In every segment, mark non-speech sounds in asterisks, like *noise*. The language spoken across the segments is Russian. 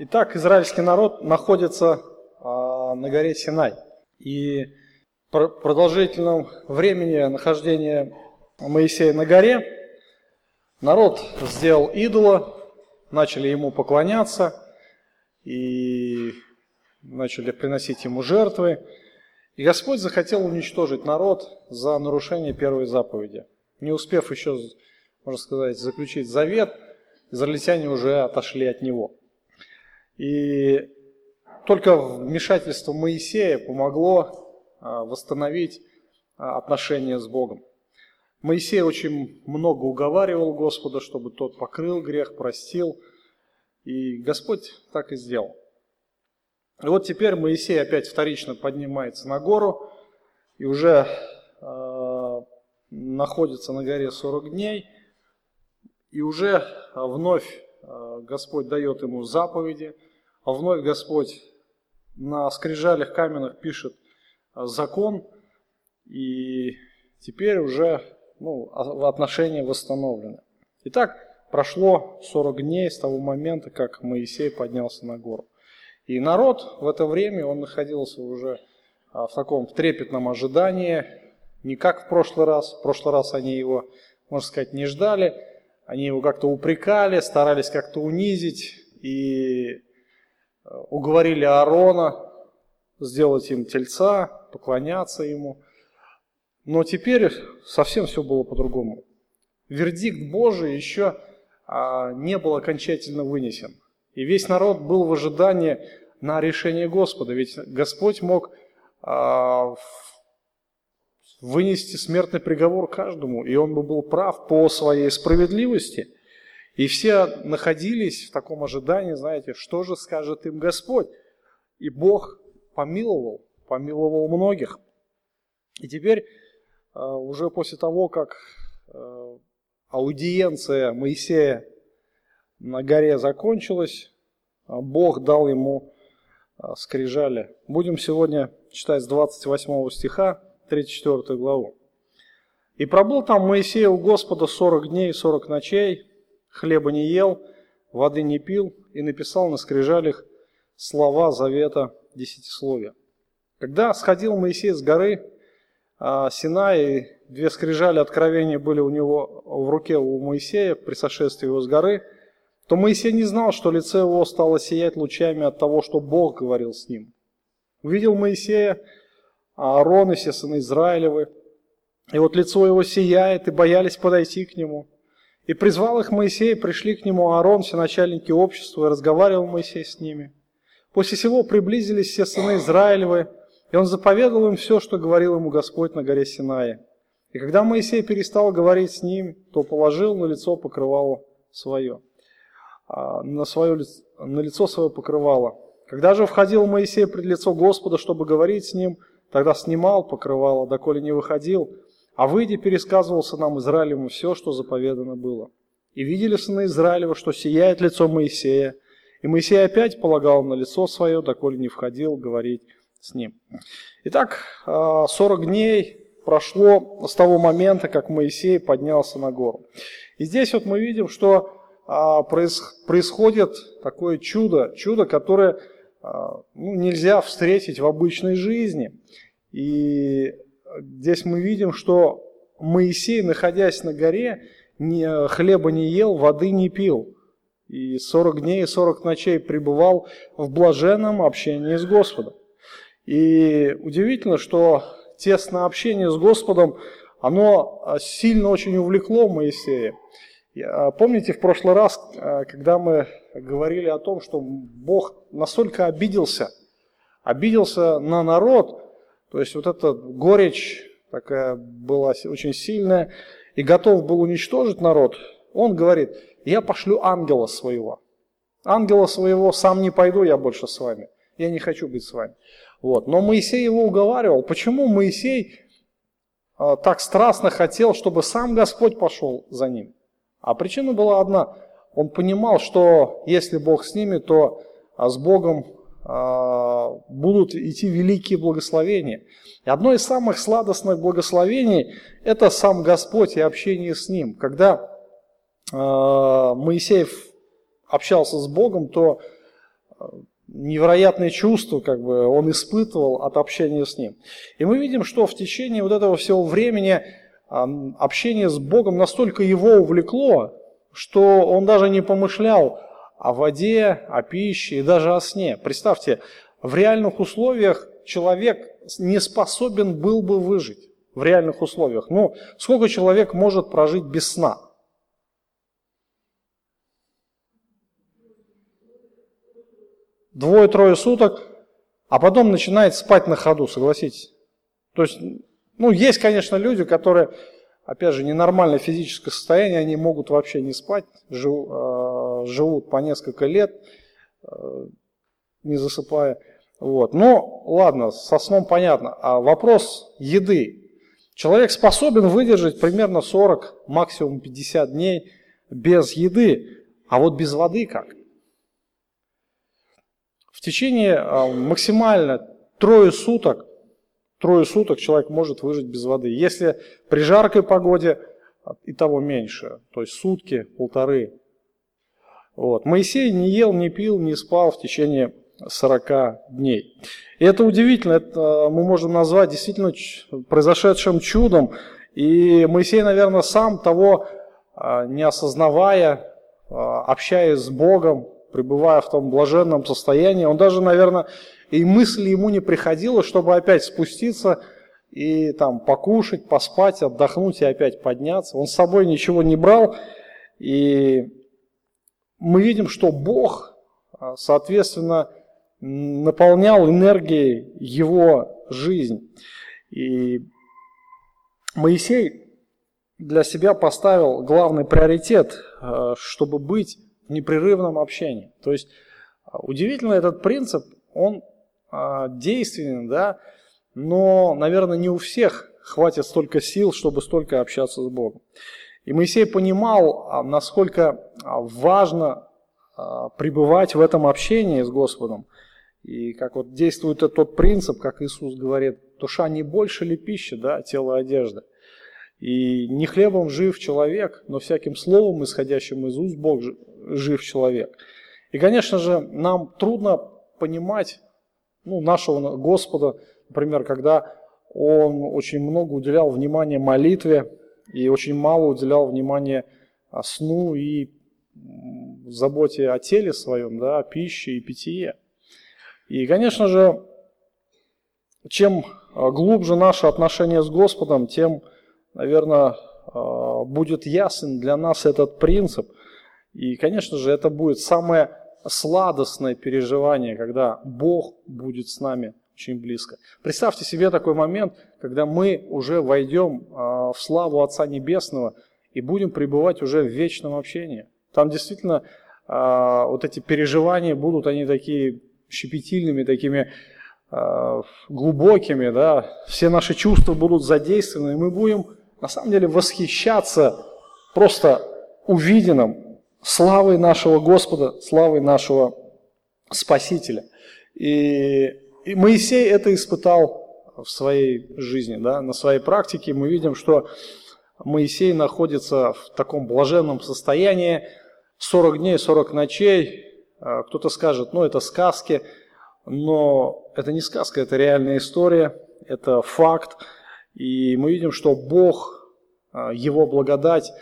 Итак, израильский народ находится а, на горе Синай. И по продолжительном времени нахождения Моисея на горе народ сделал идола, начали ему поклоняться и начали приносить ему жертвы. И Господь захотел уничтожить народ за нарушение первой заповеди. Не успев еще, можно сказать, заключить завет, израильтяне уже отошли от него. И только вмешательство Моисея помогло а, восстановить а, отношения с Богом. Моисей очень много уговаривал Господа, чтобы тот покрыл грех, простил. И Господь так и сделал. И вот теперь Моисей опять вторично поднимается на гору и уже э, находится на горе 40 дней. И уже вновь Господь дает ему заповеди, а вновь Господь на скрижалях каменных пишет закон, и теперь уже ну, отношения восстановлены. Итак, прошло 40 дней с того момента, как Моисей поднялся на гору. И народ в это время, он находился уже а, в таком трепетном ожидании, не как в прошлый раз. В прошлый раз они его, можно сказать, не ждали, они его как-то упрекали, старались как-то унизить и а, уговорили Аарона сделать им тельца, поклоняться ему. Но теперь совсем все было по-другому. Вердикт Божий еще а, не был окончательно вынесен. И весь народ был в ожидании на решение Господа. Ведь Господь мог а, вынести смертный приговор каждому, и он бы был прав по своей справедливости. И все находились в таком ожидании, знаете, что же скажет им Господь. И Бог помиловал, помиловал многих. И теперь, а, уже после того, как а, аудиенция Моисея на горе закончилась, а Бог дал ему скрижали. Будем сегодня читать с 28 стиха 34 главу. «И пробыл там Моисей у Господа сорок дней и сорок ночей, хлеба не ел, воды не пил, и написал на скрижалях слова завета десятисловия. Когда сходил Моисей с горы а, Синай, две скрижали откровения были у него в руке у Моисея при сошествии его с горы, то Моисей не знал, что лицо его стало сиять лучами от того, что Бог говорил с ним. Увидел Моисея Аарон и все сыны Израилевы, и вот лицо его сияет, и боялись подойти к нему. И призвал их Моисей, пришли к нему Аарон, все начальники общества, и разговаривал Моисей с ними. После сего приблизились все сыны Израилевы, и он заповедал им все, что говорил ему Господь на горе Синае. И когда Моисей перестал говорить с ним, то положил на лицо покрывало свое. А, на, свое, на лицо свое покрывало. Когда же входил Моисей пред лицо Господа, чтобы говорить с ним, тогда снимал покрывало, доколе не выходил, а выйдя пересказывался нам Израилеву все, что заповедано было. И видели сыны Израилева, что сияет лицо Моисея, и Моисей опять полагал на лицо свое, доколе не входил говорить с ним. Итак, 40 а, дней прошло с того момента, как Моисей поднялся на гору. И здесь вот мы видим, что а, происходит такое чудо, чудо, которое а, ну, нельзя встретить в обычной жизни. И здесь мы видим, что Моисей, находясь на горе, ни, хлеба не ел, воды не пил. И 40 дней и 40 ночей пребывал в блаженном общении с Господом. И удивительно, что тесное общение с Господом, оно а, сильно очень увлекло Моисея. А, помните, в прошлый раз, а, когда мы говорили о том, что Бог настолько обиделся, обиделся на народ, то есть вот эта горечь такая была очень сильная, и готов был уничтожить народ, он говорит, я пошлю ангела своего. Ангела своего сам не пойду я больше с вами. Я не хочу быть с вами. Вот. Но Моисей его уговаривал. Почему Моисей а, так страстно хотел, чтобы сам Господь пошел за ним? А причина была одна. Он понимал, что если Бог с ними, то а, с Богом будут идти великие благословения. И одно из самых сладостных благословений – это сам Господь и общение с Ним. Когда а, Моисей общался с Богом, то невероятные чувства как бы он испытывал от общения с ним. И мы видим, что в течение вот этого всего времени общение с Богом настолько его увлекло, что он даже не помышлял о воде, о пище и даже о сне. Представьте, в реальных условиях человек не способен был бы выжить в реальных условиях. Ну, сколько человек может прожить без сна? Двое-трое суток, а потом начинает спать на ходу, согласитесь. То есть, ну, есть, конечно, люди, которые, опять же, ненормальное физическое состояние, они могут вообще не спать, э, живут по несколько лет, э, не засыпая. Вот. Но ладно, со сном понятно. А вопрос еды. Человек способен выдержать примерно 40, максимум 50 дней без еды, а вот без воды как? В течение а, максимально трое суток, трое суток человек может выжить без воды. Если при жаркой погоде, а, и того меньше, то есть сутки, полторы. Вот. Моисей не ел, не пил, не спал в течение 40 дней. И это удивительно, это мы можем назвать действительно произошедшим чудом. И Моисей, наверное, сам того а, не осознавая, а, общаясь с Богом, пребывая в том блаженном состоянии, он даже, наверное, и мысли ему не приходило, чтобы опять спуститься и там покушать, поспать, отдохнуть и опять подняться. Он с собой ничего не брал. И мы видим, что Бог, а, соответственно, наполнял энергией его жизнь. И Моисей для себя поставил главный приоритет, э, чтобы быть в непрерывном общении. То есть э, удивительно этот принцип, он действенен, да, но, наверное, не у всех хватит столько сил, чтобы столько общаться с Богом. И Моисей понимал, насколько важно пребывать в этом общении с Господом – и как вот действует тот принцип, как Иисус говорит, душа не больше ли пища, да, тело одежда. И не хлебом жив человек, но всяким словом, исходящим из уст Бог жив человек. И, конечно же, нам трудно понимать ну, нашего Господа, например, когда Он очень много уделял внимания молитве и очень мало уделял внимания сну и заботе о теле своем, да, о пище и питье. И, конечно же, чем а, глубже наше отношение с Господом, тем, наверное, а, будет ясен для нас этот принцип. И, конечно же, это будет самое сладостное переживание, когда Бог будет с нами очень близко. Представьте себе такой момент, когда мы уже войдем а, в славу Отца Небесного и будем пребывать уже в вечном общении. Там действительно вот эти переживания будут, они такие щепетильными, такими э, глубокими, да, все наши чувства будут задействованы, и мы будем на самом деле восхищаться просто увиденным славой нашего Господа, славой нашего Спасителя. И, и Моисей это испытал в своей жизни, да, на своей практике. Мы видим, что Моисей находится в таком блаженном состоянии 40 дней, 40 ночей, а, кто-то скажет, ну это сказки, но это не сказка, это реальная история, это факт. И мы видим, что Бог, а, Его благодать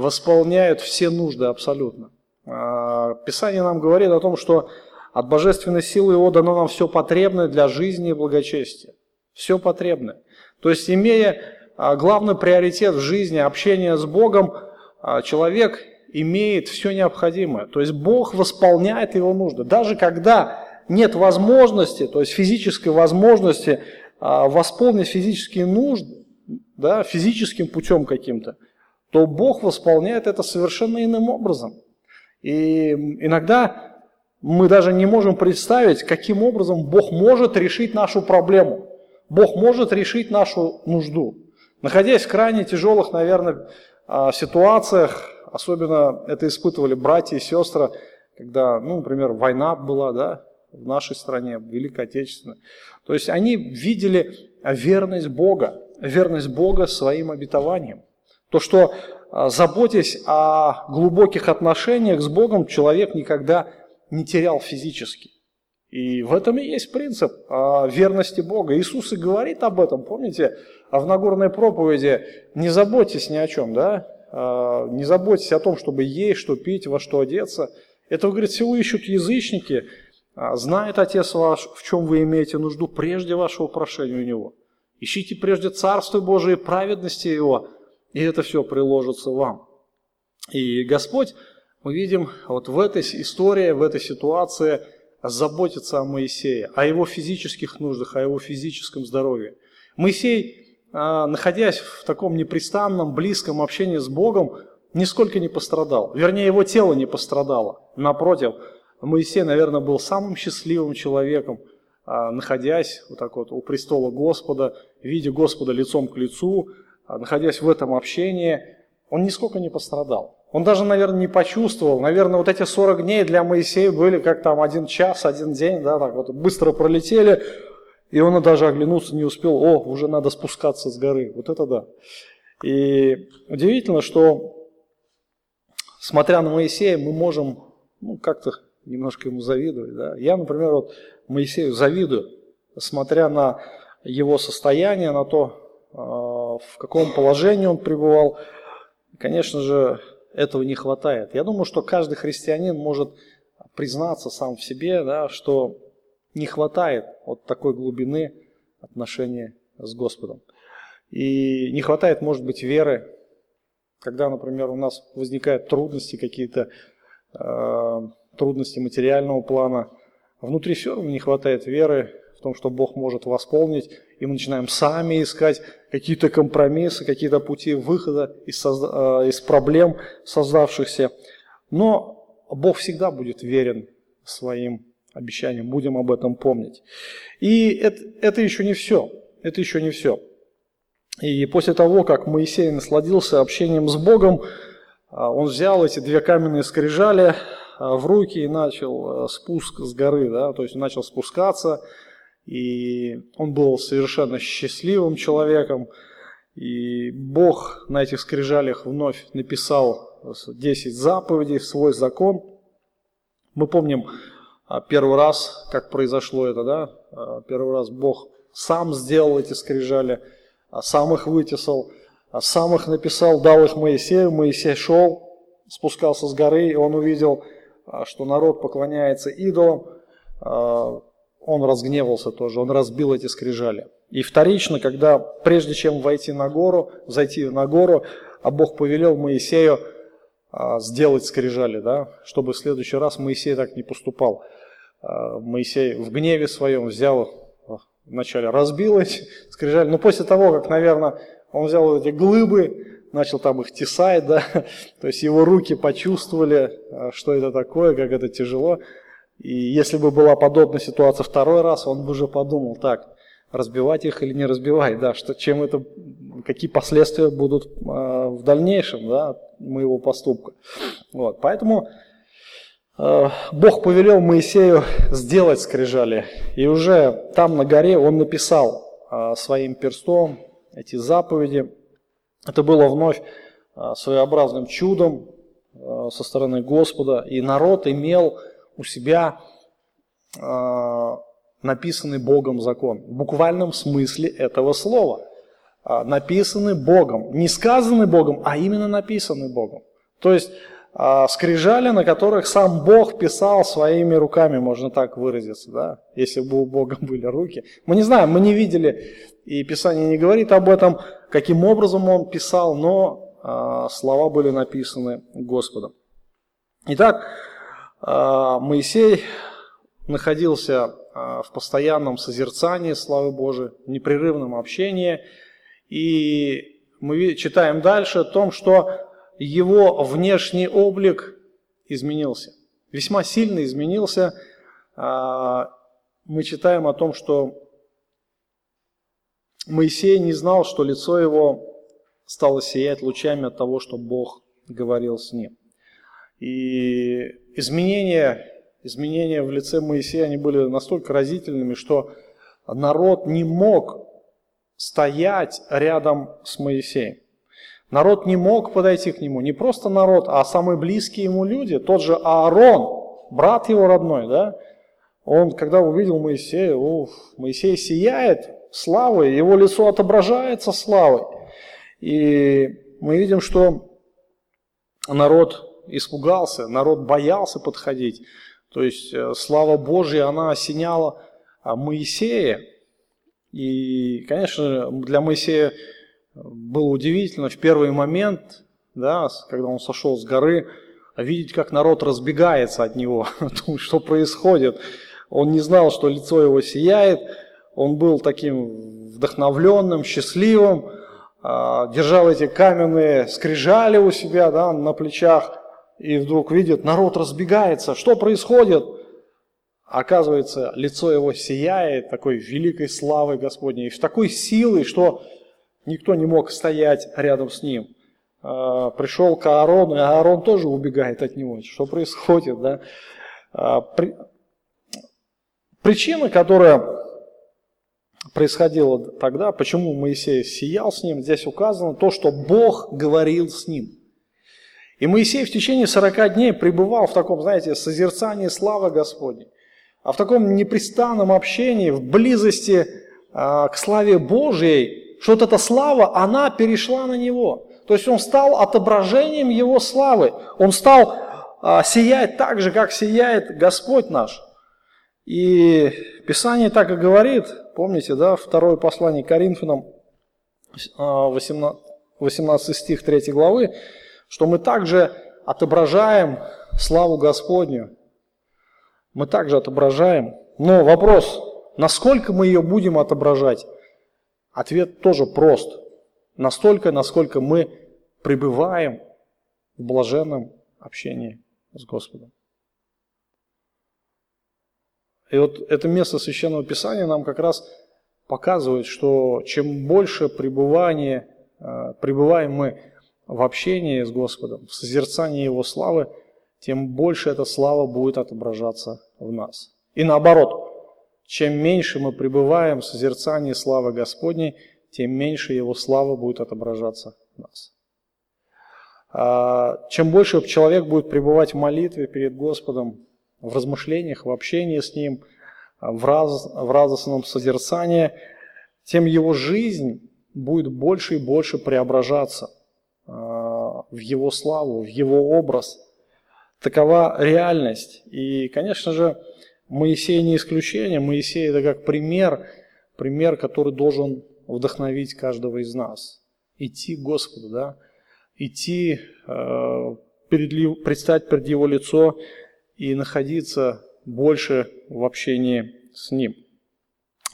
восполняет все нужды абсолютно. А, Писание нам говорит о том, что от божественной силы Его дано нам все потребное для жизни и благочестия. Все потребное. То есть, имея главный приоритет в жизни общение с Богом, человек имеет все необходимое. То есть Бог восполняет его нужды. Даже когда нет возможности, то есть физической возможности а, восполнить физические нужды, да, физическим путем каким-то, то Бог восполняет это совершенно иным образом. И иногда мы даже не можем представить, каким образом Бог может решить нашу проблему. Бог может решить нашу нужду. Находясь в крайне тяжелых, наверное, а, ситуациях, Особенно это испытывали братья и сестры, когда, ну, например, война была, да, в нашей стране, Великой Отечественной. То есть они видели верность Бога, верность Бога своим обетованием. То, что а, заботясь о глубоких отношениях с Богом, человек никогда не терял физически. И в этом и есть принцип верности Бога. Иисус и говорит об этом, помните, а в Нагорной проповеди не заботьтесь ни о чем, да? А, не заботьтесь о том, чтобы есть, что пить, во что одеться. Это, говорит, всего ищут язычники. А, знает Отец ваш, в чем вы имеете нужду, прежде вашего прошения у Него. Ищите прежде Царство Божие и праведности Его, и это все приложится вам. И Господь, мы видим, вот в этой истории, в этой ситуации – заботиться о Моисее, о его физических нуждах, о его физическом здоровье. Моисей, а, находясь в таком непрестанном, близком общении с Богом, нисколько не пострадал. Вернее, его тело не пострадало. Напротив, Моисей, наверное, был самым счастливым человеком, а, находясь вот так вот у престола Господа, видя Господа лицом к лицу, находясь в этом общении, он нисколько не пострадал. Он даже, наверное, не почувствовал. Наверное, вот эти 40 дней для Моисея были как там один час, один день, да, так вот быстро пролетели, и он даже оглянуться не успел. О, уже надо спускаться с горы. Вот это да. И удивительно, что, смотря на Моисея, мы можем ну, как-то немножко ему завидовать. Да? Я, например, вот Моисею завидую, смотря на его состояние, на то, а, в каком положении он пребывал. Конечно же, этого не хватает. Я думаю, что каждый христианин может признаться сам в себе, да, что не хватает вот такой глубины отношения с Господом. И не хватает, может быть, веры, когда, например, у нас возникают трудности какие-то, э, трудности материального плана, внутри все равно не хватает веры в том, что Бог может восполнить, и мы начинаем сами искать какие-то компромиссы, какие-то пути выхода из, созда... Э, из проблем создавшихся. Но Бог всегда будет верен своим обещаниям, будем об этом помнить. И это, это еще не все, это еще не все. И после того, как Моисей насладился общением с Богом, э, он взял эти две каменные скрижали э, в руки и начал спуск с горы, да, то есть начал спускаться, и он был совершенно счастливым человеком. И Бог на этих скрижалях вновь написал 10 заповедей в свой закон. Мы помним а, первый раз, как произошло это, да? А, первый раз Бог сам сделал эти скрижали, а, сам их вытесал, сам их написал, дал их Моисею. Моисей шел, спускался с горы, и он увидел, что народ поклоняется идолам, он разгневался тоже, он разбил эти скрижали. И вторично, когда прежде чем войти на гору, зайти на гору, а Бог повелел Моисею а, сделать скрижали, да, чтобы в следующий раз Моисей так не поступал. А, Моисей в гневе своем взял, а, вначале разбил эти *laughs* скрижали, но после того, как, наверное, он взял эти глыбы, начал там их тесать, *laughs* да, то есть его руки почувствовали, что это такое, как это тяжело, и если бы была подобная ситуация второй раз, он бы уже подумал, так, разбивать их или не разбивать, да, что, чем это, какие последствия будут э, в дальнейшем, да, моего поступка. Вот, поэтому э, Бог повелел Моисею сделать скрижали, и уже там на горе он написал э, своим перстом эти заповеди. Это было вновь э, своеобразным чудом э, со стороны Господа, и народ имел у себя э, написанный Богом закон. В буквальном смысле этого слова. Э, написанный Богом. Не сказанный Богом, а именно написанный Богом. То есть э, скрижали, на которых сам Бог писал своими руками, можно так выразиться, да? если бы у Бога *laughs* были руки. Мы не знаем, мы не видели, и Писание не говорит об этом, каким образом Он писал, но э, слова были написаны Господом. Итак, а, Моисей находился а, в постоянном созерцании славы Божией, в непрерывном общении. И мы читаем дальше о том, что его внешний облик изменился. Весьма сильно изменился. А, мы читаем о том, что Моисей не знал, что лицо его стало сиять лучами от того, что Бог говорил с ним. И изменения, изменения в лице Моисея, они были настолько разительными, что народ не мог стоять рядом с Моисеем. Народ не мог подойти к нему, не просто народ, а самые близкие ему люди, тот же Аарон, брат его родной, да, Он, когда увидел Моисея, уф, Моисей сияет славой, его лицо отображается славой. И мы видим, что народ испугался, народ боялся подходить. То есть э, слава Божья, она осеняла а, Моисея. И, конечно, для Моисея было удивительно в первый момент, да, когда он сошел с горы, видеть, как народ разбегается от него, *laughs* что происходит. Он не знал, что лицо его сияет, он был таким вдохновленным, счастливым, а, держал эти каменные скрижали у себя да, на плечах, и вдруг видит, народ разбегается, что происходит? Оказывается, лицо его сияет такой великой славой Господней, в такой силой, что никто не мог стоять рядом с ним. А, пришел к Аарону, и Аарон тоже убегает от него. Что происходит? Да? А, причина, которая происходило тогда, почему Моисей сиял с ним, здесь указано то, что Бог говорил с ним. И Моисей в течение 40 дней пребывал в таком, знаете, созерцании славы Господней, а в таком непрестанном общении, в близости а, к славе Божьей, что вот эта слава, она перешла на него. То есть он стал отображением его славы. Он стал а, сиять так же, как сияет Господь наш. И Писание так и говорит, помните, да, второе послание Коринфянам, 18, 18 стих 3 главы, что мы также отображаем славу Господню. Мы также отображаем. Но вопрос, насколько мы ее будем отображать? Ответ тоже прост. Настолько, насколько мы пребываем в блаженном общении с Господом. И вот это место Священного Писания нам как раз показывает, что чем больше пребывания, э, пребываем мы в общении с Господом, в созерцании Его славы, тем больше эта слава будет отображаться в нас. И наоборот, чем меньше мы пребываем в созерцании славы Господней, тем меньше Его слава будет отображаться в нас. А, чем больше человек будет пребывать в молитве перед Господом, в размышлениях, в общении с Ним, в, раз, в радостном созерцании, тем его жизнь будет больше и больше преображаться в его славу, в его образ. Такова реальность. И, конечно же, Моисей не исключение. Моисей это как пример, пример, который должен вдохновить каждого из нас. Идти к Господу, да? идти, э, перед, предстать перед Его лицо и находиться больше в общении с Ним.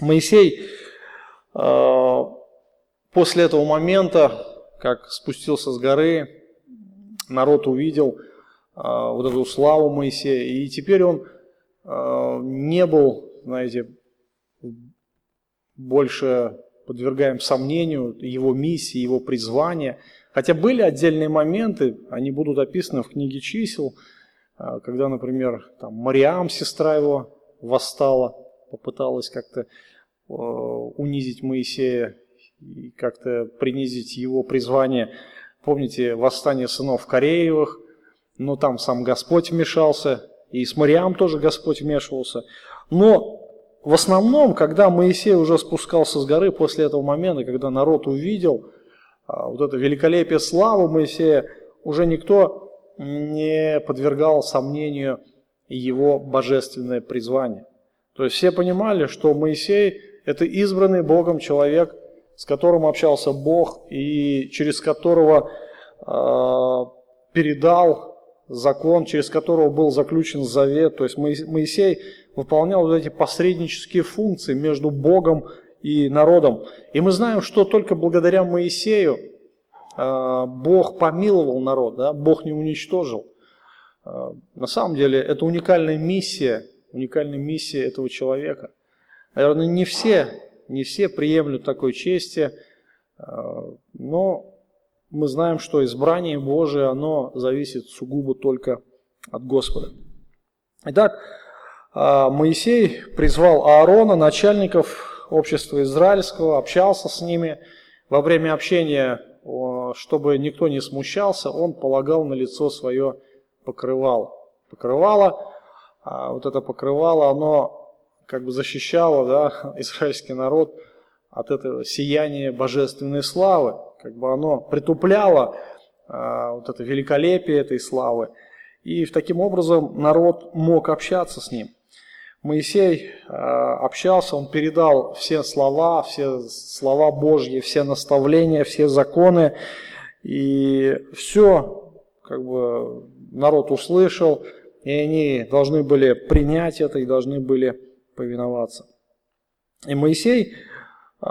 Моисей э, после этого момента, как спустился с горы, народ увидел э, вот эту славу Моисея, и теперь он э, не был, знаете, больше подвергаем сомнению его миссии, его призвания. Хотя были отдельные моменты, они будут описаны в книге чисел, а, когда, например, там, Мариам, сестра его, восстала, попыталась как-то э, унизить Моисея и как-то принизить его призвание. Помните восстание сынов Кореевых, но там сам Господь вмешался, и с Мариам тоже Господь вмешивался. Но в основном, когда Моисей уже спускался с горы после этого момента, когда народ увидел а, вот это великолепие славы Моисея, уже никто не подвергал сомнению его божественное призвание. То есть все понимали, что Моисей – это избранный Богом человек, с которым общался Бог и через которого э, передал закон, через которого был заключен завет. То есть Моисей выполнял вот эти посреднические функции между Богом и народом. И мы знаем, что только благодаря Моисею а, Бог помиловал народ, да? Бог не уничтожил. А, на самом деле это уникальная миссия, уникальная миссия этого человека. Наверное, не все, не все приемлют такой чести, а, но мы знаем, что избрание Божие, оно зависит сугубо только от Господа. Итак, Моисей призвал Аарона, начальников общества израильского, общался с ними. Во время общения чтобы никто не смущался, он полагал на лицо свое покрывало. Покрывало, а вот это покрывало, оно как бы защищало да, *laughs* израильский народ от этого сияния божественной славы. Как бы оно притупляло а, вот это великолепие этой славы. И таким образом народ мог общаться с ним. Моисей а, общался, он передал все слова, все слова Божьи, все наставления, все законы. И все, как бы, народ услышал, и они должны были принять это и должны были повиноваться. И Моисей э,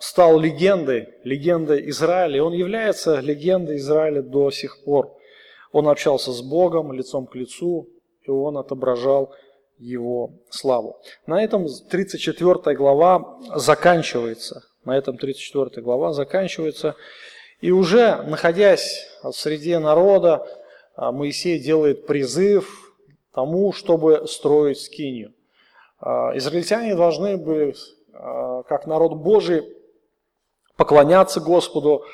стал легендой, легендой Израиля, и он является легендой Израиля до сих пор. Он общался с Богом лицом к лицу, и он отображал его славу. На этом 34 глава заканчивается. На этом 34 глава заканчивается. И уже находясь среди народа, а, Моисей делает призыв тому, чтобы строить скинию. А, израильтяне должны были, а, как народ Божий, поклоняться Господу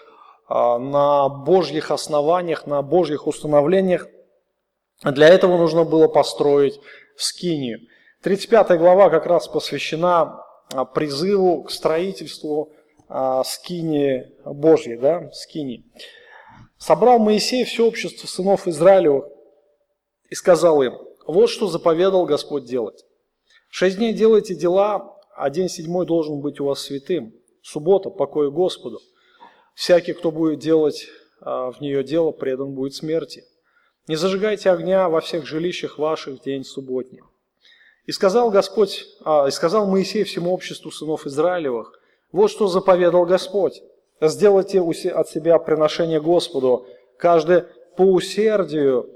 на Божьих основаниях, на Божьих установлениях. Для этого нужно было построить скинию. 35 глава как раз посвящена призыву к строительству скинии Божьей, да, скинии. Собрал Моисей все общество сынов Израилевых и сказал им, вот что заповедал Господь делать. Шесть дней делайте дела, а день седьмой должен быть у вас святым. Суббота, покой Господу. Всякий, кто будет делать а, в нее дело, предан будет смерти. Не зажигайте огня во всех жилищах ваших в день субботний. И сказал Господь, а, и сказал Моисей всему обществу сынов Израилевых, вот что заповедал Господь. Сделайте от себя приношение Господу, каждый по усердию,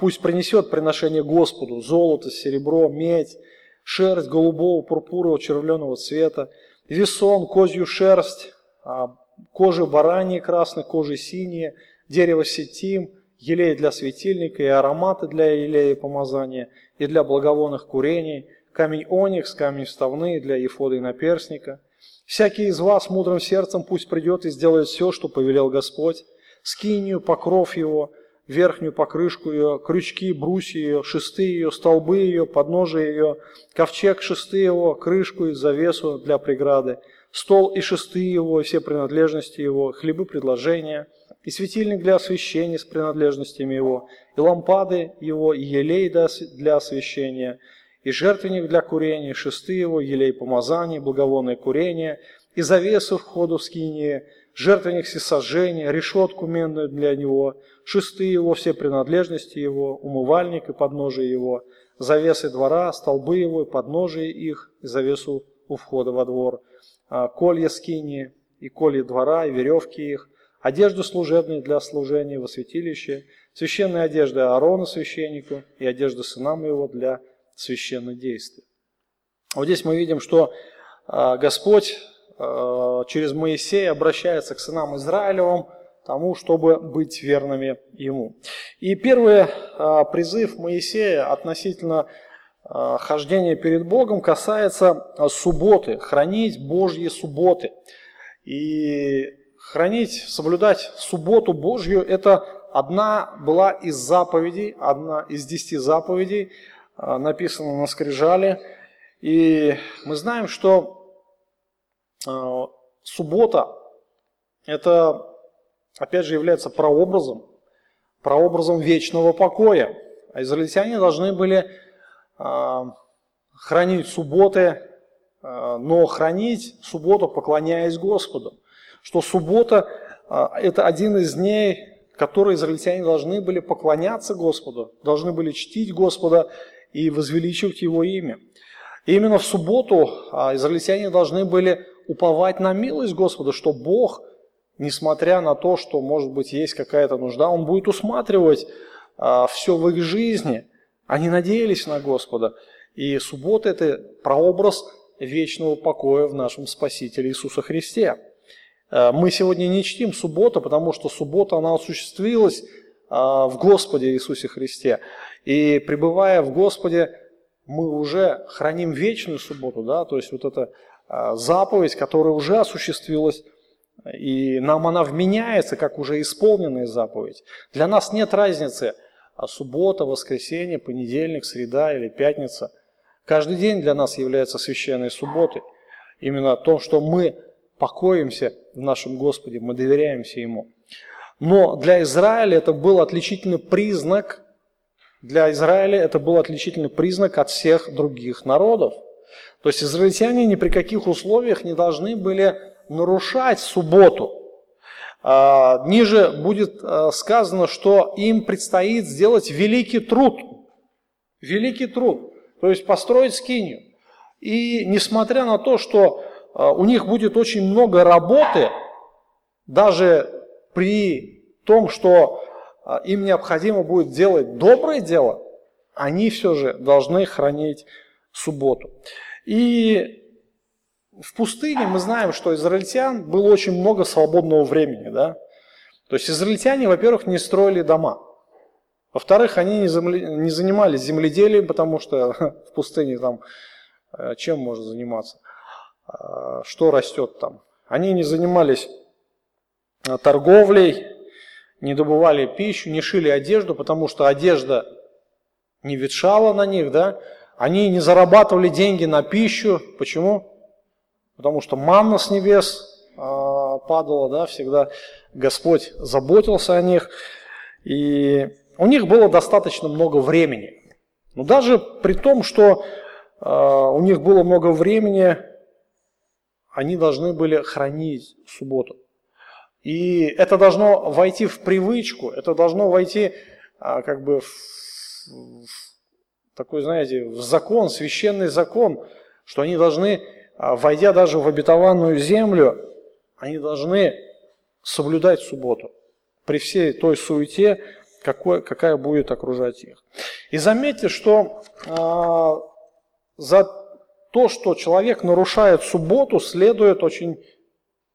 пусть принесет приношение Господу, золото, серебро, медь, шерсть голубого, пурпурового, червленого цвета, весон, козью шерсть, а, кожи бараньи красной, кожи синие, дерево сетим, елей для светильника и ароматы для елея помазания, и для благовонных курений, камень оникс, камень вставные для ефода и наперсника – Всякий из вас мудрым сердцем пусть придет и сделает все, что повелел Господь, скинию, покров его, верхнюю покрышку ее, крючки, брусья ее, шесты ее, столбы ее, подножие ее, ковчег, шесты его, крышку и завесу для преграды, стол и шесты его, и все принадлежности его, хлебы предложения, и светильник для освещения с принадлежностями его, и лампады его, и елей для освещения, и жертвенник для курения, шесты его, елей помазания, благовонное курение, и завесу входу в скиние, жертвенник всесожжения, решетку менную для него, шесты его, все принадлежности его, умывальник и подножие его, завесы двора, столбы его и подножие их, и завесу у входа во двор, а, колья скинии, и колья двора, и веревки их, одежду служебную для служения во святилище, священная одежда Аарона священнику и одежда сынам его для священных действий. Вот здесь мы видим, что а, Господь через Моисея обращается к сынам Израилевым, тому, чтобы быть верными Ему. И первый а, призыв Моисея относительно хождения перед Богом касается субботы, хранить Божьи субботы. И хранить, соблюдать субботу Божью – это одна была из заповедей, одна из десяти заповедей, а, написано на скрижале. И мы знаем, что суббота – это, опять же, является прообразом, прообразом вечного покоя. А израильтяне должны были а, хранить субботы, но хранить субботу, поклоняясь Господу. Что суббота – это один из дней, которые израильтяне должны были поклоняться Господу, должны были чтить Господа и возвеличивать Его имя. И именно в субботу а, израильтяне должны были уповать на милость Господа, что Бог, несмотря на то, что, может быть, есть какая-то нужда, Он будет усматривать а, все в их жизни. Они надеялись на Господа. И суббота – это прообраз вечного покоя в нашем Спасителе Иисуса Христе. А, мы сегодня не чтим субботу, потому что суббота, она осуществилась в Господе Иисусе Христе. И пребывая в Господе, мы уже храним вечную субботу, да, то есть вот эта а, заповедь, которая уже осуществилась, и нам она вменяется, как уже исполненная заповедь. Для нас нет разницы, а суббота, воскресенье, понедельник, среда или пятница. Каждый день для нас является священной субботой. Именно то, что мы покоимся в нашем Господе, мы доверяемся Ему. Но для Израиля это был отличительный признак, для Израиля это был отличительный признак от всех других народов. То есть израильтяне ни при каких условиях не должны были нарушать субботу. А, ниже будет а, сказано, что им предстоит сделать великий труд. Великий труд. То есть построить скинию. И несмотря на то, что а, у них будет очень много работы, даже при том, что им необходимо будет делать доброе дело, они все же должны хранить субботу. И в пустыне мы знаем, что израильтян было очень много свободного времени. Да? То есть израильтяне, во-первых, не строили дома. Во-вторых, они не, земли, не занимались земледелием, потому что *laughs* в пустыне там э, чем можно заниматься? А, что растет там? Они не занимались Э, торговлей, не добывали пищу, не шили одежду, потому что одежда не ветшала на них, да? Они не зарабатывали деньги на пищу. Почему? Потому что манна с небес э, падала, да, всегда Господь заботился о них. И у них было достаточно много времени. Но даже при том, что э, у них было много времени, они должны были хранить субботу. И это должно войти в привычку, это должно войти а, как бы в, в такой, знаете, закон, священный закон, что они должны, а, войдя даже в обетованную землю, они должны соблюдать субботу при всей той суете, какой, какая будет окружать их. И заметьте, что а, за то, что человек нарушает субботу, следует очень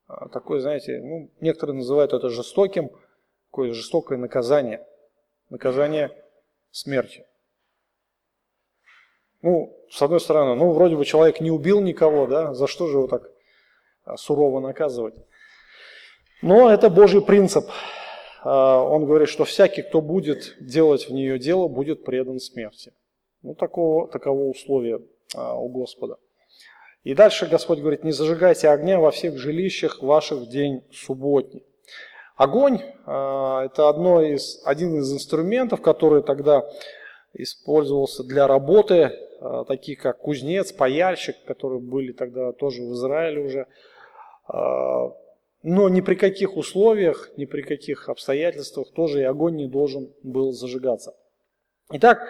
а, такое, знаете, ну, некоторые называют это жестоким, такое жестокое наказание, наказание смерти. Ну, с одной стороны, ну, вроде бы человек не убил никого, да, за что же его так а, сурово наказывать? Но это Божий принцип. А, он говорит, что всякий, кто будет делать в нее дело, будет предан смерти. Ну, такого, таково условие у Господа. И дальше Господь говорит, не зажигайте огня во всех жилищах ваших в день субботний. Огонь а, – это одно из, один из инструментов, который тогда использовался для работы, а, таких как кузнец, паяльщик, которые были тогда тоже в Израиле уже. А, но ни при каких условиях, ни при каких обстоятельствах тоже и огонь не должен был зажигаться. Итак,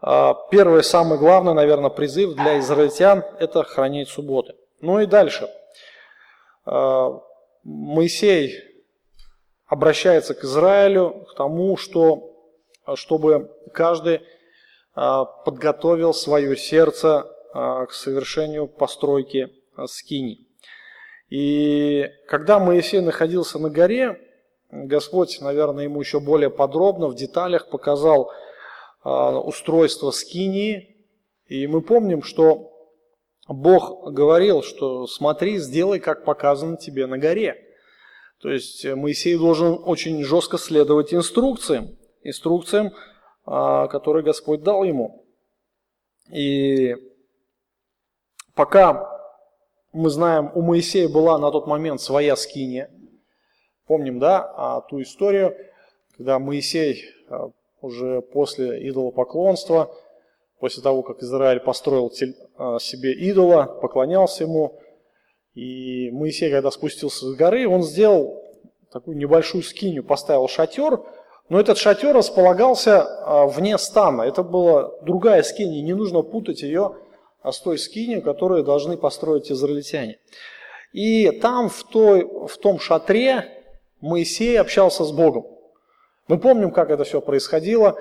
а, первый, самый главный, наверное, призыв для израильтян – это хранить субботы. Ну и дальше. Моисей обращается к Израилю, к тому, что, чтобы каждый а, подготовил свое сердце к совершению постройки скини. И когда Моисей находился на горе, Господь, наверное, ему еще более подробно, в деталях показал, а, устройство скинии. И мы помним, что Бог говорил, что смотри, сделай, как показано тебе на горе. То есть Моисей должен очень жестко следовать инструкциям, инструкциям, а, которые Господь дал ему. И пока мы знаем, у Моисея была на тот момент своя скиния. Помним, да, а, ту историю, когда Моисей уже после идолопоклонства, после того, как Израиль построил а, себе идола, поклонялся ему. И Моисей, когда спустился с горы, он сделал такую небольшую скинию, поставил шатер, но этот шатер располагался а, вне стана. Это была другая скиния, не нужно путать ее с той скинью, которую должны построить израильтяне. И там, в, той, в том шатре, Моисей общался с Богом. Мы помним, как это все происходило.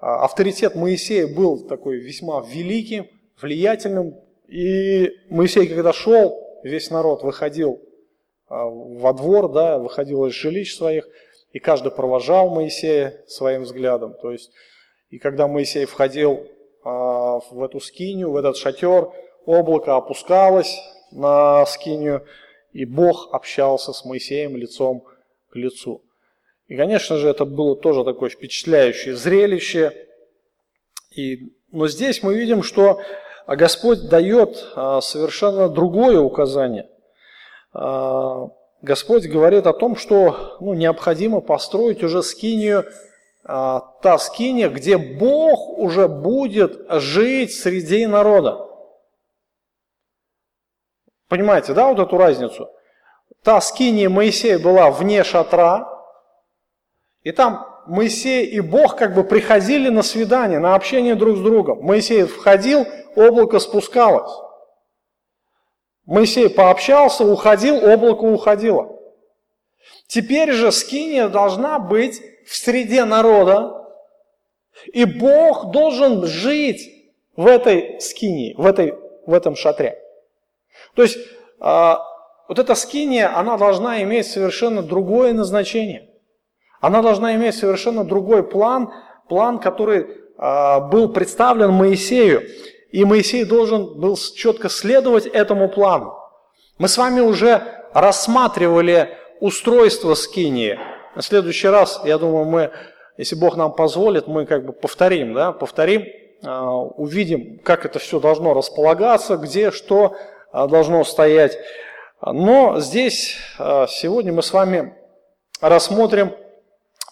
А, авторитет Моисея был такой весьма великим, влиятельным. И Моисей, когда шел, весь народ выходил а, во двор, да, выходил из жилищ своих, и каждый провожал Моисея своим взглядом. То есть, и когда Моисей входил а, в эту скинию, в этот шатер, облако опускалось на скинию, и Бог общался с Моисеем лицом к лицу. И, конечно же, это было тоже такое впечатляющее зрелище. И, но здесь мы видим, что Господь дает а, совершенно другое указание. Господь говорит о том, что ну, необходимо построить уже скинию, а, та скиния, где Бог уже будет жить среди народа. Понимаете, да, вот эту разницу? Та скиния Моисея была вне шатра, и там Моисей и Бог как бы приходили на свидание, на общение друг с другом. Моисей входил, облако спускалось. Моисей пообщался, уходил, облако уходило. Теперь же скиния должна быть в среде народа, и Бог должен жить в этой скинии, в, этой, в этом шатре. То есть э, вот эта скиния, она должна иметь совершенно другое назначение. Она должна иметь совершенно другой план, план, который э, был представлен Моисею. И Моисей должен был четко следовать этому плану. Мы с вами уже рассматривали устройство скинии. На следующий раз, я думаю, мы, если Бог нам позволит, мы как бы повторим, да, повторим, а, увидим, как это все должно располагаться, где что а, должно стоять. Но здесь а, сегодня мы с вами рассмотрим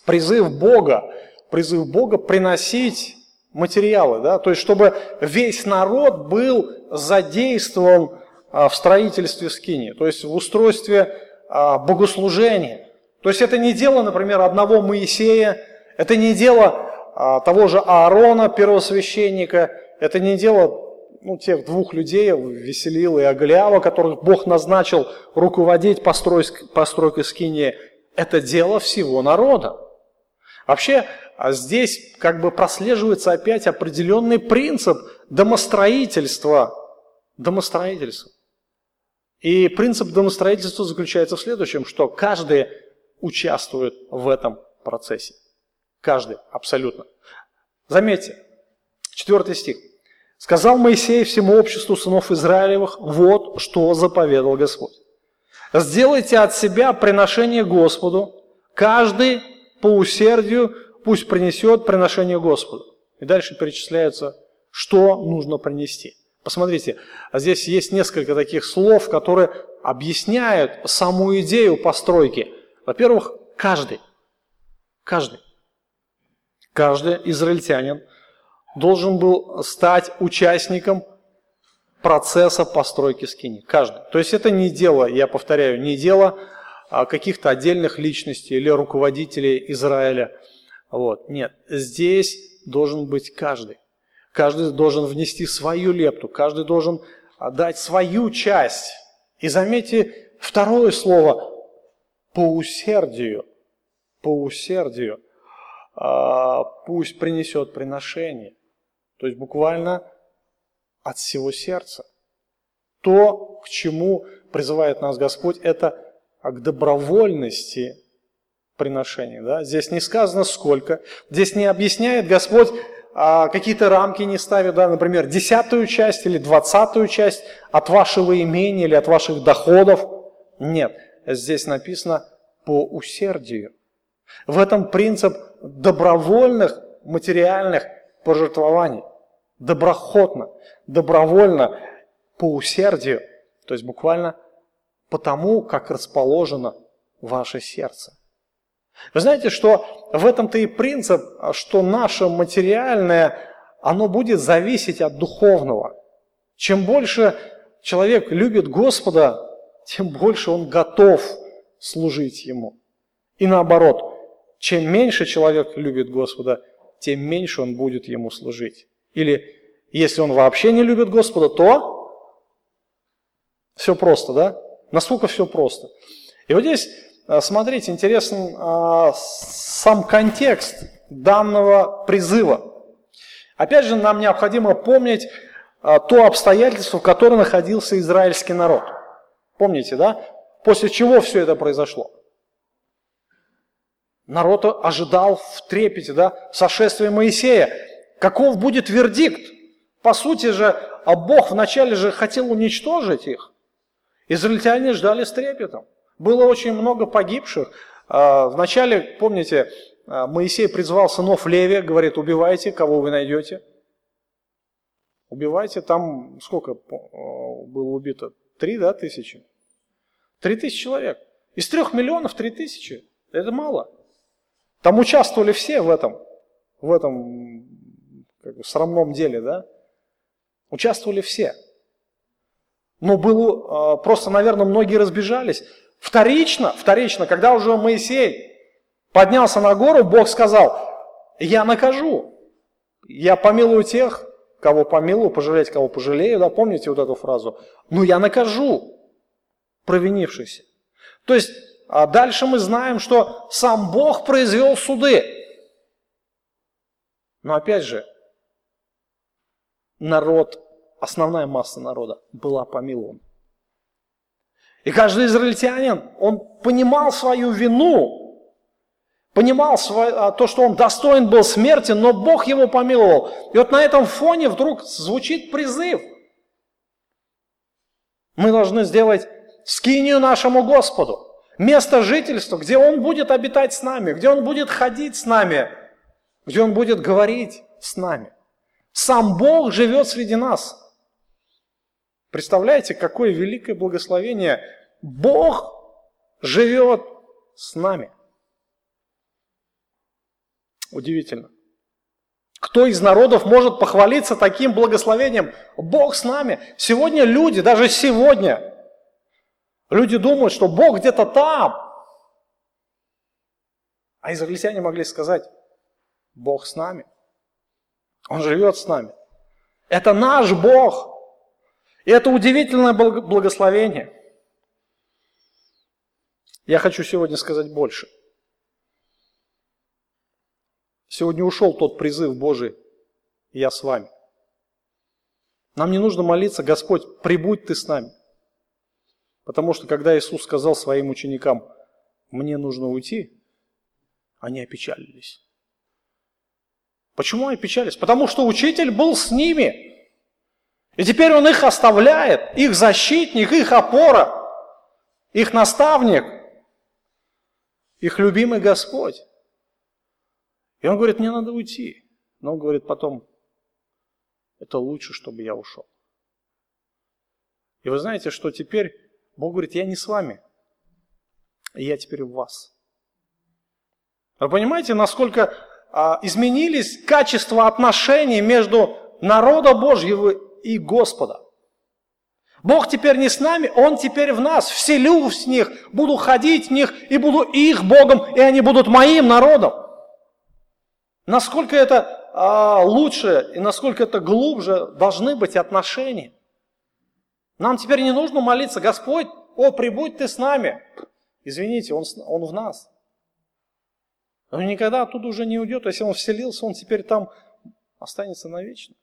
призыв Бога, призыв Бога приносить материалы, да, то есть чтобы весь народ был задействован в строительстве скини, то есть в устройстве богослужения. То есть это не дело, например, одного Моисея, это не дело того же Аарона, первосвященника, это не дело ну, тех двух людей, Веселила и Агалиава, которых Бог назначил руководить постройкой, постройкой скинии, это дело всего народа. Вообще, а здесь как бы прослеживается опять определенный принцип домостроительства. Домостроительства. И принцип домостроительства заключается в следующем, что каждый участвует в этом процессе. Каждый, абсолютно. Заметьте, четвертый стих. Сказал Моисей всему обществу сынов Израилевых, вот что заповедал Господь. Сделайте от себя приношение Господу, каждый по усердию пусть принесет приношение Господу. И дальше перечисляется, что нужно принести. Посмотрите, здесь есть несколько таких слов, которые объясняют саму идею постройки. Во-первых, каждый, каждый, каждый израильтянин – должен был стать участником процесса постройки скини. Каждый. То есть это не дело, я повторяю, не дело а, каких-то отдельных личностей или руководителей Израиля. Вот. Нет, здесь должен быть каждый. Каждый должен внести свою лепту, каждый должен дать свою часть. И заметьте второе слово – по усердию. По усердию. А, пусть принесет приношение. То есть буквально от всего сердца. То, к чему призывает нас Господь, это к добровольности приношения. Да? Здесь не сказано сколько. Здесь не объясняет Господь, а, какие-то рамки не ставит, да, например, десятую часть или двадцатую часть от вашего имения или от ваших доходов. Нет, здесь написано по усердию. В этом принцип добровольных материальных пожертвований. Доброхотно, добровольно, по усердию, то есть буквально потому, как расположено ваше сердце. Вы знаете, что в этом-то и принцип, что наше материальное, оно будет зависеть от духовного. Чем больше человек любит Господа, тем больше он готов служить Ему. И наоборот, чем меньше человек любит Господа, тем меньше он будет ему служить. Или если он вообще не любит Господа, то все просто, да? Насколько все просто. И вот здесь, смотрите, интересен а, сам контекст данного призыва. Опять же, нам необходимо помнить а, то обстоятельство, в котором находился израильский народ. Помните, да? После чего все это произошло? Народ ожидал в трепете, да, сошествия Моисея. Каков будет вердикт? По сути же, а Бог вначале же хотел уничтожить их. Израильтяне ждали с трепетом. Было очень много погибших. А, вначале, помните, а, Моисей призвал сынов Левия, говорит, убивайте, кого вы найдете. Убивайте, там сколько было убито? Три, да, тысячи? Три тысячи человек. Из трех миллионов три тысячи. Это мало. Там участвовали все в этом, в этом как бы, срамном деле, да? Участвовали все. Но было, просто, наверное, многие разбежались. Вторично, вторично, когда уже Моисей поднялся на гору, Бог сказал, я накажу, я помилую тех, кого помилую, пожалеть, кого пожалею, да, помните вот эту фразу? Но я накажу провинившихся. То есть, а дальше мы знаем, что сам Бог произвел суды. Но опять же, народ, основная масса народа была помилована. И каждый израильтянин, он понимал свою вину, понимал свое, а, то, что он достоин был смерти, но Бог его помиловал. И вот на этом фоне вдруг звучит призыв. Мы должны сделать скинию нашему Господу, место жительства, где Он будет обитать с нами, где Он будет ходить с нами, где Он будет говорить с нами. Сам Бог живет среди нас. Представляете, какое великое благословение Бог живет с нами. Удивительно. Кто из народов может похвалиться таким благословением? Бог с нами. Сегодня люди, даже сегодня, люди думают, что Бог где-то там. А израильтяне могли сказать, Бог с нами. Он живет с нами. Это наш Бог. И это удивительное благословение. Я хочу сегодня сказать больше. Сегодня ушел тот призыв Божий, я с вами. Нам не нужно молиться, Господь, прибудь ты с нами. Потому что когда Иисус сказал своим ученикам, мне нужно уйти, они опечалились. Почему они опечалились? Потому что учитель был с ними. И теперь он их оставляет, их защитник, их опора, их наставник их любимый Господь. И он говорит, мне надо уйти. Но он говорит потом, это лучше, чтобы я ушел. И вы знаете, что теперь Бог говорит, я не с вами, я теперь в вас. Вы понимаете, насколько а, изменились качества отношений между народом Божьего и Господа? Бог теперь не с нами, Он теперь в нас. Вселю в них, буду ходить в них и буду их Богом, и они будут моим народом. Насколько это а, лучше и насколько это глубже должны быть отношения. Нам теперь не нужно молиться, Господь, о, прибудь ты с нами. Извините, Он, он в нас. Он никогда оттуда уже не уйдет. Если Он вселился, Он теперь там останется навечно.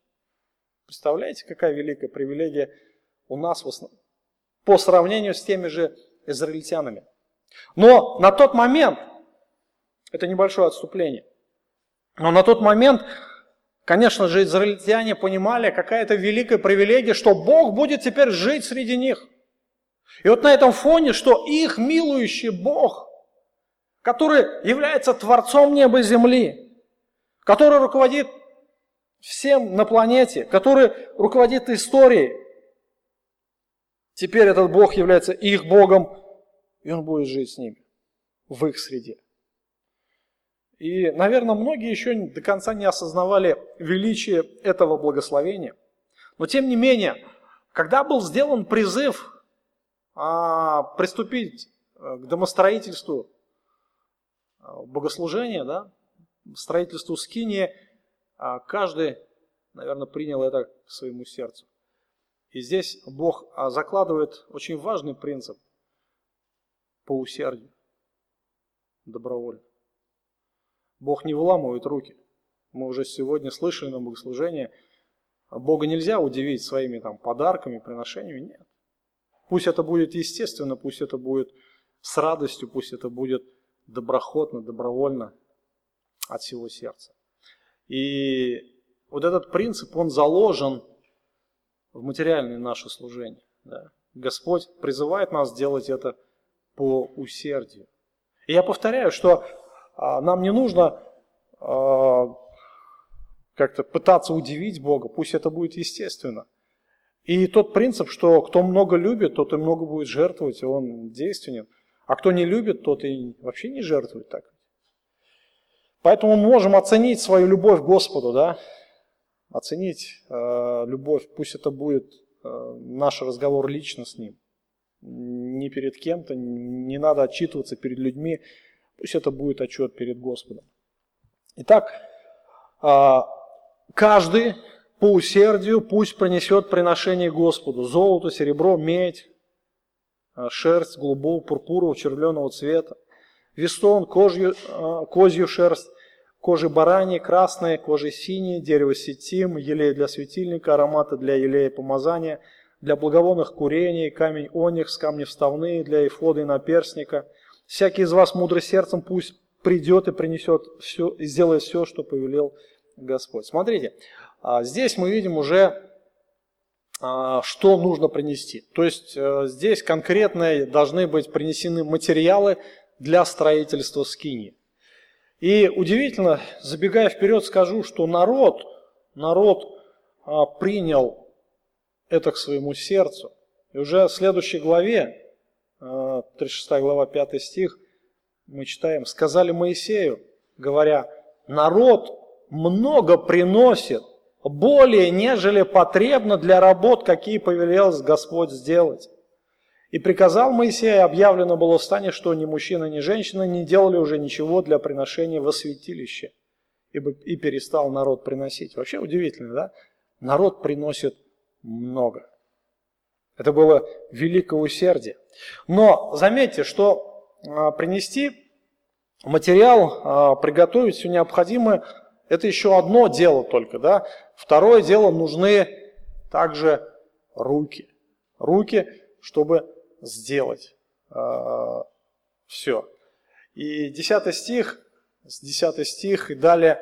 Представляете, какая великая привилегия у нас по сравнению с теми же израильтянами. Но на тот момент, это небольшое отступление, но на тот момент, конечно же, израильтяне понимали, какая это великая привилегия, что Бог будет теперь жить среди них. И вот на этом фоне, что их милующий Бог, который является Творцом неба и земли, который руководит всем на планете, который руководит историей, Теперь этот Бог является их Богом, и Он будет жить с ними, в их среде. И, наверное, многие еще до конца не осознавали величие этого благословения. Но, тем не менее, когда был сделан призыв а, приступить э, к домостроительству а, богослужения, да, строительству скинии, каждый, наверное, принял это к своему сердцу. И здесь Бог а, закладывает очень важный принцип по усердию, добровольно. Бог не выламывает руки. Мы уже сегодня слышали на богослужении, Бога нельзя удивить своими там, подарками, приношениями. Нет. Пусть это будет естественно, пусть это будет с радостью, пусть это будет доброхотно, добровольно от всего сердца. И вот этот принцип, он заложен в материальное наше служение. Да. Господь призывает нас делать это по усердию. И я повторяю, что а, нам не нужно а, как-то пытаться удивить Бога, пусть это будет естественно. И тот принцип, что кто много любит, тот и много будет жертвовать, он действенен. А кто не любит, тот и вообще не жертвует так. Поэтому мы можем оценить свою любовь к Господу, да, оценить э, любовь, пусть это будет э, наш разговор лично с Ним, не перед кем-то, не надо отчитываться перед людьми, пусть это будет отчет перед Господом. Итак, э, каждый по усердию пусть принесет приношение Господу, золото, серебро, медь, э, шерсть голубого, пурпурового, червленого цвета, вестон, кожью, э, козью шерсть, кожи бараньи, красные, кожи синие, дерево сетим, елей для светильника, ароматы для елея помазания, для благовонных курений, камень оникс, камни вставные, для эфода и наперстника. Всякий из вас мудрый сердцем пусть придет и принесет все, и сделает все, что повелел Господь. Смотрите, а, здесь мы видим уже, а, что нужно принести. То есть э, здесь конкретно должны быть принесены материалы для строительства скини. И удивительно, забегая вперед, скажу, что народ, народ а, принял это к своему сердцу. И уже в следующей главе, 36 а, глава, 5 стих, мы читаем, «Сказали Моисею, говоря, народ много приносит, более, нежели потребно для работ, какие повелел Господь сделать. И приказал Моисей, объявлено было в стане, что ни мужчина, ни женщина не делали уже ничего для приношения во святилище. И перестал народ приносить. Вообще удивительно, да? Народ приносит много. Это было великое усердие. Но заметьте, что а, принести материал, а, приготовить все необходимое, это еще одно дело только. Да? Второе дело, нужны также руки. Руки, чтобы сделать э, все. И 10 стих, с 10 стих и далее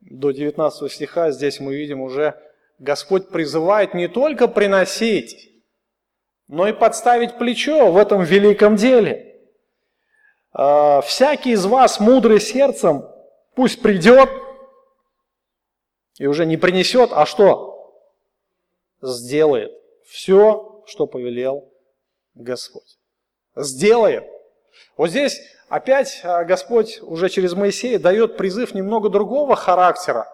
до 19 стиха, здесь мы видим уже, Господь призывает не только приносить, но и подставить плечо в этом великом деле. Э, всякий из вас, мудрый сердцем, пусть придет и уже не принесет, а что? Сделает все, что повелел Господь. Сделаем. Вот здесь опять а, Господь уже через Моисея дает призыв немного другого характера,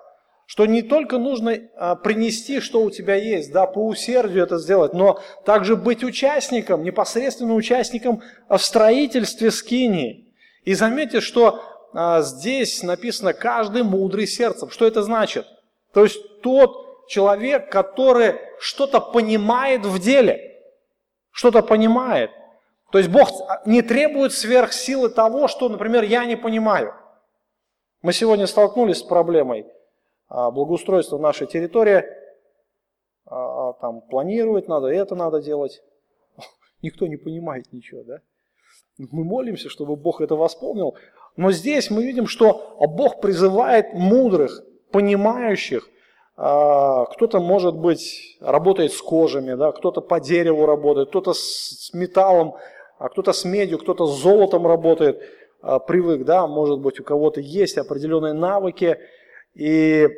что не только нужно а, принести, что у тебя есть, да, по усердию это сделать, но также быть участником, непосредственно участником в строительстве скинии. И заметьте, что а, здесь написано «каждый мудрый сердцем». Что это значит? То есть тот человек, который что-то понимает в деле – что-то понимает. То есть Бог не требует сверхсилы того, что, например, я не понимаю. Мы сегодня столкнулись с проблемой а, благоустройства нашей территории. А, а, там планировать надо, это надо делать. *laughs* Никто не понимает ничего, да? Мы молимся, чтобы Бог это восполнил. Но здесь мы видим, что Бог призывает мудрых, понимающих, кто-то, может быть, работает с кожами, да, кто-то по дереву работает, кто-то с металлом, а кто-то с медью, кто-то с золотом работает, а, привык, да, может быть, у кого-то есть определенные навыки. И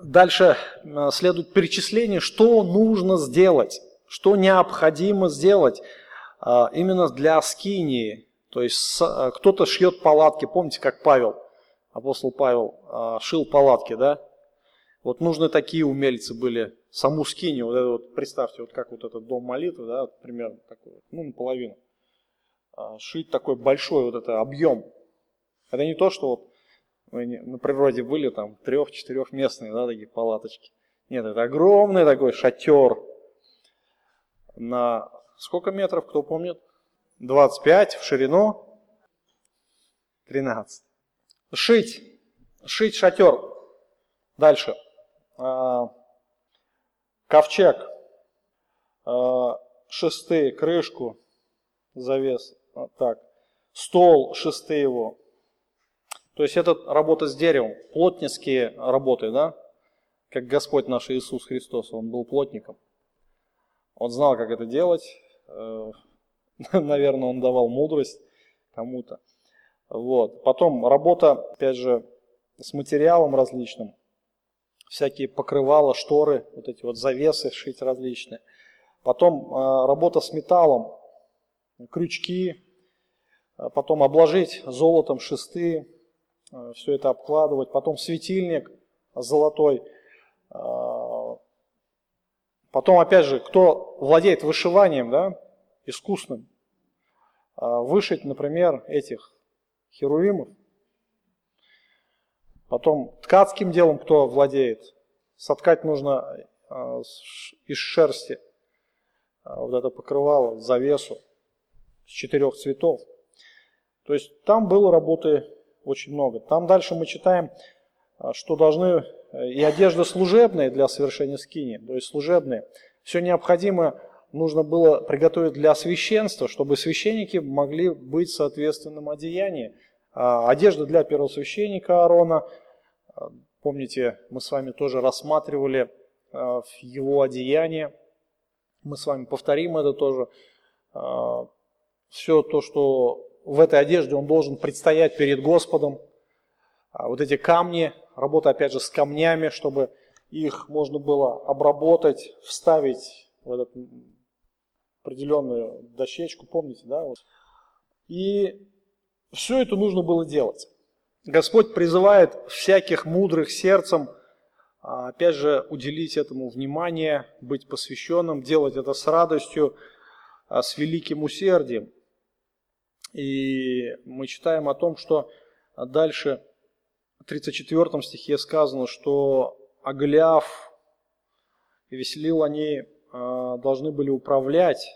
дальше следует перечисление, что нужно сделать, что необходимо сделать именно для скинии. То есть кто-то шьет палатки, помните, как Павел, апостол Павел шил палатки, да, вот нужны такие умельцы были. Саму скини, вот это вот, представьте, вот как вот этот дом молитвы, да, примерно такой, ну, наполовину. А, шить такой большой вот это объем. Это не то, что вот вы на природе были там трех-четырехместные, да, такие палаточки. Нет, это огромный такой шатер на сколько метров, кто помнит? 25 в ширину, 13. Шить, шить шатер. Дальше. А, ковчег, а, шесты, крышку, завес, вот так, стол, шесты его. То есть это работа с деревом, плотницкие работы, да? Как Господь наш Иисус Христос, Он был плотником. Он знал, как это делать. Э, *laughs* наверное, Он давал мудрость, кому-то. Вот. Потом работа, опять же, с материалом различным. Всякие покрывала, шторы, вот эти вот завесы шить различные. Потом э, работа с металлом, крючки, а потом обложить золотом шесты, э, все это обкладывать. Потом светильник золотой. Потом, опять же, кто владеет вышиванием, да, искусным, вышить, например, этих херувимов. Потом ткацким делом кто владеет. Соткать нужно из шерсти вот это покрывало, завесу с четырех цветов. То есть там было работы очень много. Там дальше мы читаем, что должны и одежды служебные для совершения скини, то есть служебные. Все необходимое нужно было приготовить для священства, чтобы священники могли быть в соответственном одеянии. А, одежда для первосвященника Аарона, а, помните, мы с вами тоже рассматривали а, его одеяние, мы с вами повторим это тоже. Все то, что в этой одежде он должен предстоять перед Господом. Вот эти камни, работа опять же с камнями, чтобы их можно было обработать, вставить в эту определенную дощечку, помните, да? И все это нужно было делать. Господь призывает всяких мудрых сердцем, а, опять же, уделить этому внимание, быть посвященным, делать это с радостью, а, с великим усердием. И мы читаем о том, что дальше в 34 стихе сказано, что Огляв и Веселил они а, должны были управлять,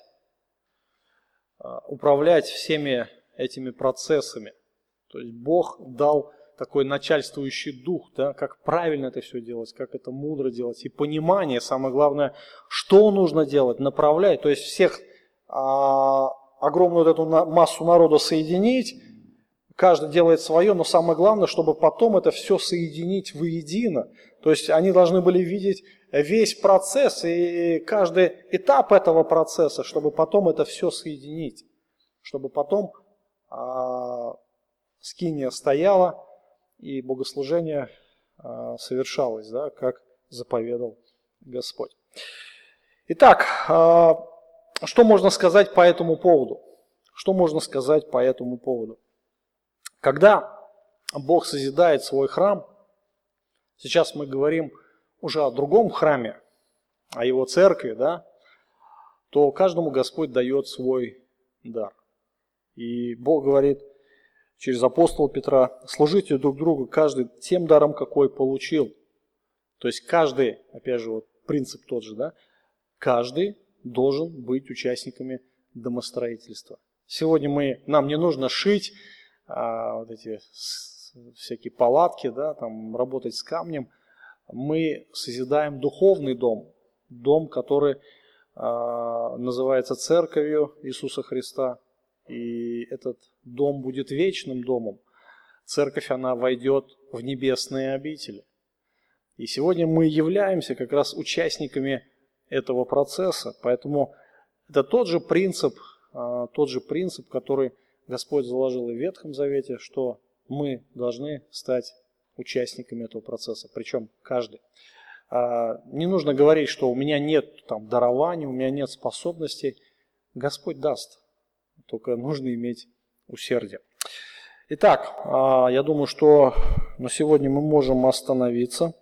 управлять всеми этими процессами. То есть Бог дал такой начальствующий дух, да, как правильно это все делать, как это мудро делать, и понимание, самое главное, что нужно делать, направлять, то есть всех а, огромную вот эту массу народа соединить, каждый делает свое, но самое главное, чтобы потом это все соединить воедино, то есть они должны были видеть весь процесс и каждый этап этого процесса, чтобы потом это все соединить, чтобы потом скиния стояла и богослужение а, совершалось, да, как заповедал Господь. Итак, а, что можно сказать по этому поводу? Что можно сказать по этому поводу? Когда Бог созидает свой храм, сейчас мы говорим уже о другом храме, о его церкви, да, то каждому Господь дает свой дар. И Бог говорит через апостола Петра, служите друг другу каждый тем даром, какой получил. То есть каждый, опять же, вот принцип тот же, да, каждый должен быть участниками домостроительства. Сегодня мы, нам не нужно шить а, вот эти всякие палатки, да, там, работать с камнем. Мы созидаем духовный дом, дом, который а, называется церковью Иисуса Христа, и этот дом будет вечным домом. Церковь, она войдет в небесные обители. И сегодня мы являемся как раз участниками этого процесса, поэтому это тот же принцип, а, тот же принцип, который Господь заложил и в Ветхом Завете, что мы должны стать участниками этого процесса, причем каждый. А, не нужно говорить, что у меня нет там, дарований, у меня нет способностей. Господь даст. Только нужно иметь усердие. Итак, а, я думаю, что на сегодня мы можем остановиться.